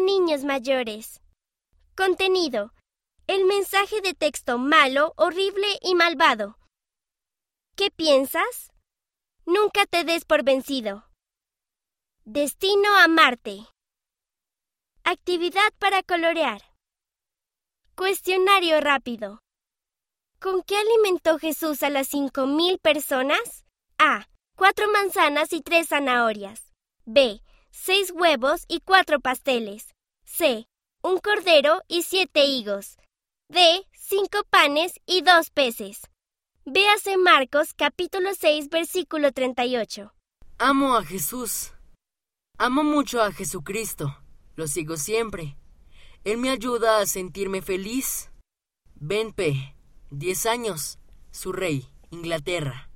niños mayores. Contenido. El mensaje de texto malo, horrible y malvado. ¿Qué piensas? Nunca te des por vencido. Destino a Marte. Actividad para colorear. Cuestionario rápido. ¿Con qué alimentó Jesús a las cinco mil personas? A. Cuatro manzanas y tres zanahorias. B. Seis huevos y cuatro pasteles. C. Un cordero y siete higos. D. Cinco panes y dos peces. Véase Marcos capítulo 6 versículo 38. Amo a Jesús. Amo mucho a Jesucristo. Lo sigo siempre. Él me ayuda a sentirme feliz. Ben P. 10 años. Su rey, Inglaterra.